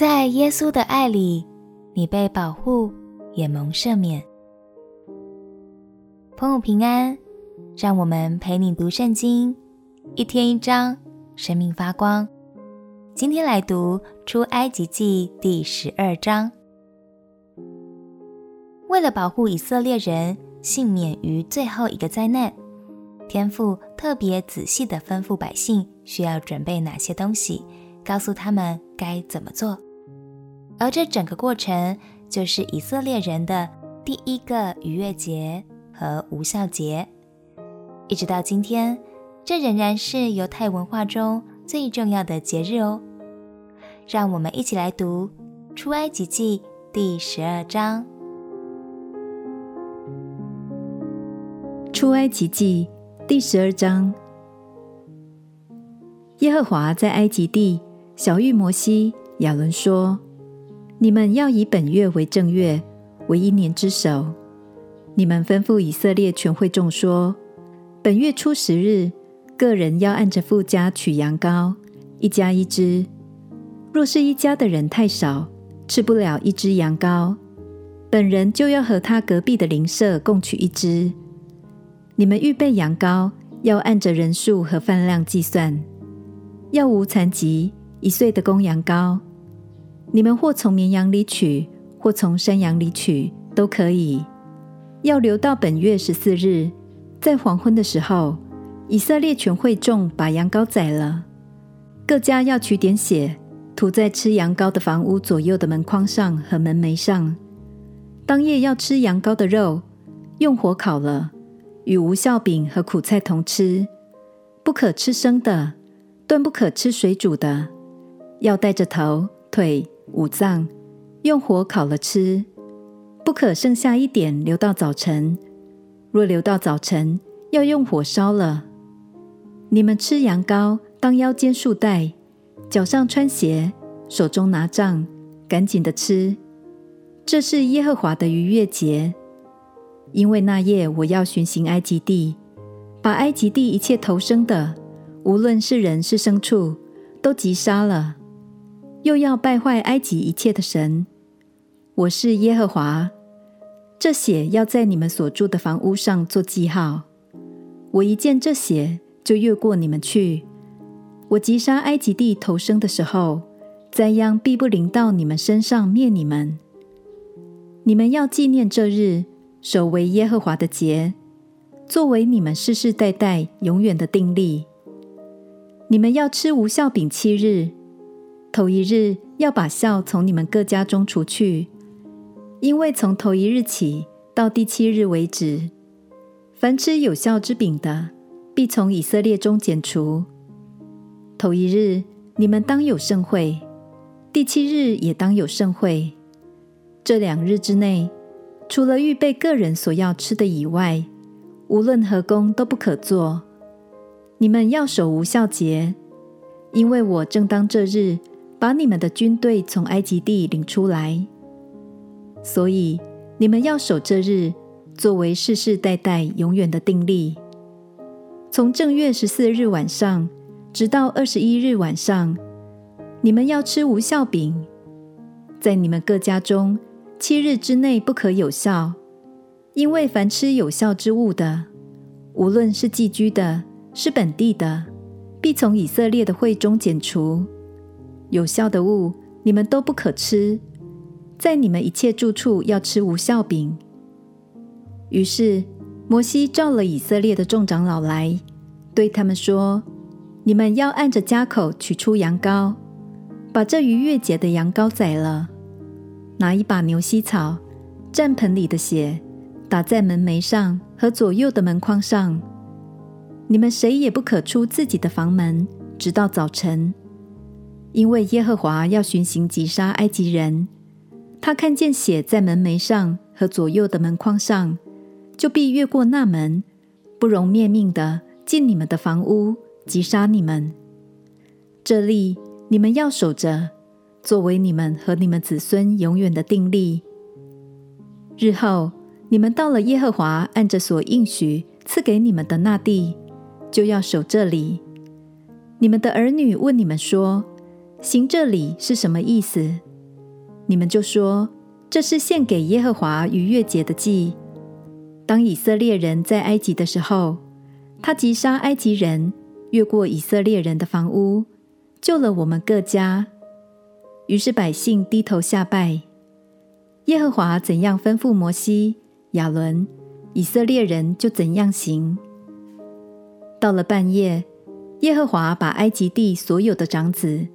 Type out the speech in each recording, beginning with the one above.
在耶稣的爱里，你被保护，也蒙赦免。朋友平安，让我们陪你读圣经，一天一章，生命发光。今天来读出埃及记第十二章。为了保护以色列人幸免于最后一个灾难，天父特别仔细的吩咐百姓需要准备哪些东西，告诉他们该怎么做。而这整个过程就是以色列人的第一个逾越节和无酵节，一直到今天，这仍然是犹太文化中最重要的节日哦。让我们一起来读《出埃及记》第十二章。《出埃及记》第十二章，耶和华在埃及地晓諭摩西、亚伦说。你们要以本月为正月，为一年之首。你们吩咐以色列全会众说：本月初十日，各人要按着父家取羊羔，一家一只。若是一家的人太少，吃不了一只羊羔，本人就要和他隔壁的邻舍共取一只。你们预备羊羔，要按着人数和饭量计算，要无残疾，一岁的公羊羔。你们或从绵羊里取，或从山羊里取，都可以。要留到本月十四日，在黄昏的时候，以色列全会众把羊羔宰了。各家要取点血，涂在吃羊羔的房屋左右的门框上和门楣上。当夜要吃羊羔的肉，用火烤了，与无酵饼和苦菜同吃，不可吃生的，断不可吃水煮的，要带着头、腿。五脏用火烤了吃，不可剩下一点留到早晨。若留到早晨，要用火烧了。你们吃羊羔，当腰间束带，脚上穿鞋，手中拿杖，赶紧的吃。这是耶和华的逾越节，因为那夜我要巡行埃及地，把埃及地一切投生的，无论是人是牲畜，都击杀了。又要败坏埃及一切的神，我是耶和华。这血要在你们所住的房屋上做记号。我一见这血，就越过你们去。我击杀埃及地头生的时候，灾殃必不临到你们身上灭你们。你们要纪念这日，守为耶和华的节，作为你们世世代代永远的定例。你们要吃无酵饼七日。头一日要把酵从你们各家中除去，因为从头一日起到第七日为止，凡吃有效之饼的，必从以色列中剪除。头一日你们当有盛会，第七日也当有盛会。这两日之内，除了预备个人所要吃的以外，无论何工都不可做。你们要守无酵节，因为我正当这日。把你们的军队从埃及地领出来，所以你们要守这日，作为世世代代永远的定例。从正月十四日晚上直到二十一日晚上，你们要吃无酵饼。在你们各家中，七日之内不可有酵，因为凡吃有酵之物的，无论是寄居的，是本地的，必从以色列的会中剪除。有效的物，你们都不可吃，在你们一切住处要吃无效饼。于是摩西召了以色列的众长老来，对他们说：“你们要按着家口取出羊羔，把这逾越节的羊羔宰了，拿一把牛膝草，蘸盆里的血，打在门楣上和左右的门框上。你们谁也不可出自己的房门，直到早晨。”因为耶和华要巡行击杀埃及人，他看见血在门楣上和左右的门框上，就必越过那门，不容灭命的进你们的房屋，击杀你们。这例你们要守着，作为你们和你们子孙永远的定例。日后你们到了耶和华按着所应许赐给你们的那地，就要守这里。你们的儿女问你们说，行这礼是什么意思？你们就说这是献给耶和华逾越节的祭。当以色列人在埃及的时候，他击杀埃及人，越过以色列人的房屋，救了我们各家。于是百姓低头下拜。耶和华怎样吩咐摩西、亚伦，以色列人就怎样行。到了半夜，耶和华把埃及地所有的长子，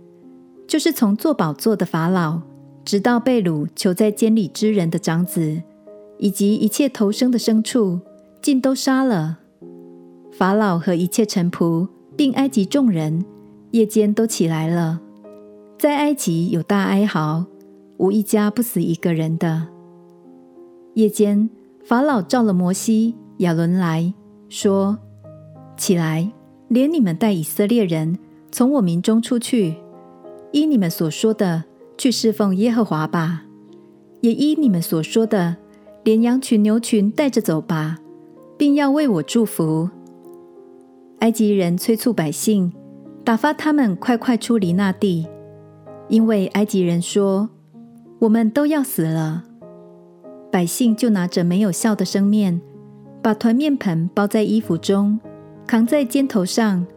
就是从做宝座的法老，直到被掳囚在监里之人的长子，以及一切投生的牲畜，尽都杀了。法老和一切臣仆，并埃及众人，夜间都起来了，在埃及有大哀嚎，无一家不死一个人的。夜间，法老召了摩西、亚伦来说：“起来，连你们带以色列人从我民中出去，依你们所说的去侍奉耶和华吧；也依你们所说的，连羊群、牛群带着走吧，并要为我祝福。”埃及人催促百姓，打发他们快快出离那地，因为埃及人说：“我们都要死了。”百姓就拿着没有酵的生面，把团面盆包在衣服中，扛在肩头上。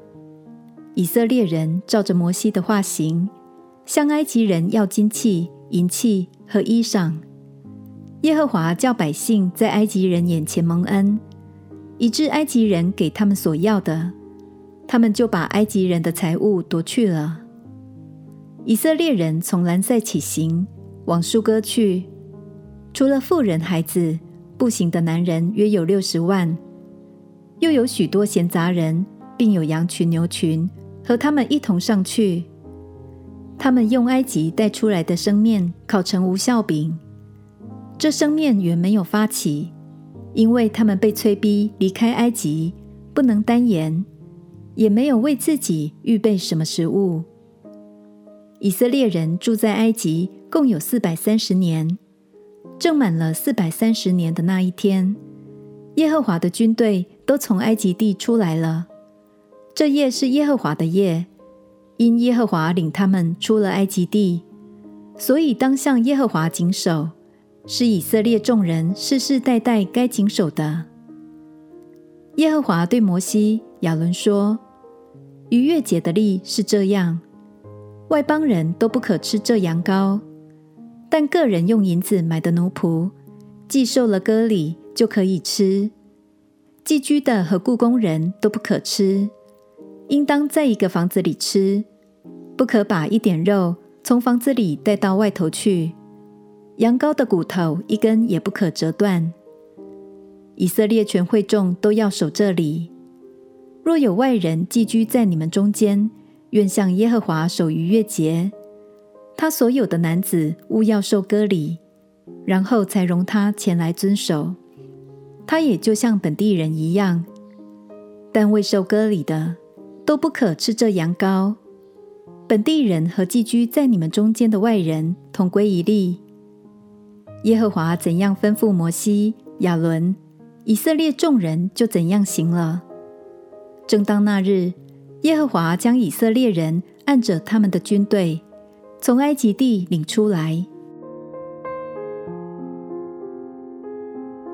以色列人照着摩西的话行，向埃及人要金器、银器和衣裳。耶和华叫百姓在埃及人眼前蒙恩。以致埃及人给他们所要的，他们就把埃及人的财物夺去了。以色列人从兰塞起行，往疏割去，除了妇人孩子，步行的男人约有六十万，又有许多闲杂人，并有羊群牛群和他们一同上去。他们用埃及带出来的生面烤成无效饼，这生面原没有发起。因为他们被催逼离开埃及，不能单言，也没有为自己预备什么食物。以色列人住在埃及共有四百三十年，正满了四百三十年的那一天，耶和华的军队都从埃及地出来了。这夜是耶和华的夜，因耶和华领他们出了埃及地，所以当向耶和华谨守。是以色列众人世世代代该谨守的。耶和华对摩西、亚伦说：“逾越节的例是这样：外邦人都不可吃这羊羔，但个人用银子买的奴仆，既受了割礼，就可以吃。寄居的和雇工人都不可吃，应当在一个房子里吃，不可把一点肉从房子里带到外头去。”羊羔的骨头一根也不可折断。以色列全会众都要守这里。若有外人寄居在你们中间，愿向耶和华守逾越节，他所有的男子勿要受割礼，然后才容他前来遵守。他也就像本地人一样，但未受割礼的都不可吃这羊羔。本地人和寄居在你们中间的外人同归一例。耶和华怎样吩咐摩西、亚伦，以色列众人就怎样行了。正当那日，耶和华将以色列人按着他们的军队从埃及地领出来。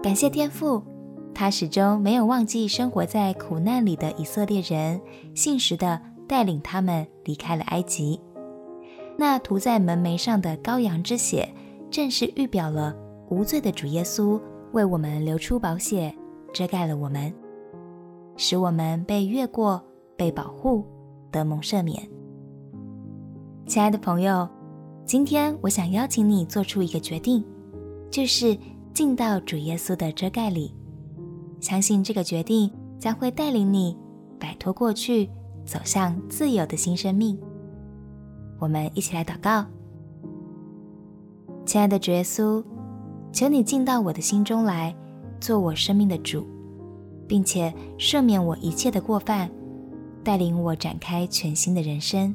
感谢天父，他始终没有忘记生活在苦难里的以色列人，信实的带领他们离开了埃及。那涂在门楣上的羔羊之血。正是预表了无罪的主耶稣为我们流出宝血，遮盖了我们，使我们被越过、被保护、得蒙赦免。亲爱的朋友，今天我想邀请你做出一个决定，就是进到主耶稣的遮盖里，相信这个决定将会带领你摆脱过去，走向自由的新生命。我们一起来祷告。亲爱的主耶稣，求你进到我的心中来，做我生命的主，并且赦免我一切的过犯，带领我展开全新的人生。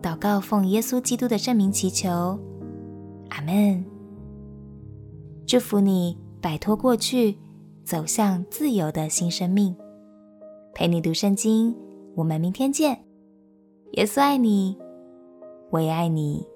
祷告奉耶稣基督的圣名祈求，阿门。祝福你摆脱过去，走向自由的新生命。陪你读圣经，我们明天见。耶稣爱你，我也爱你。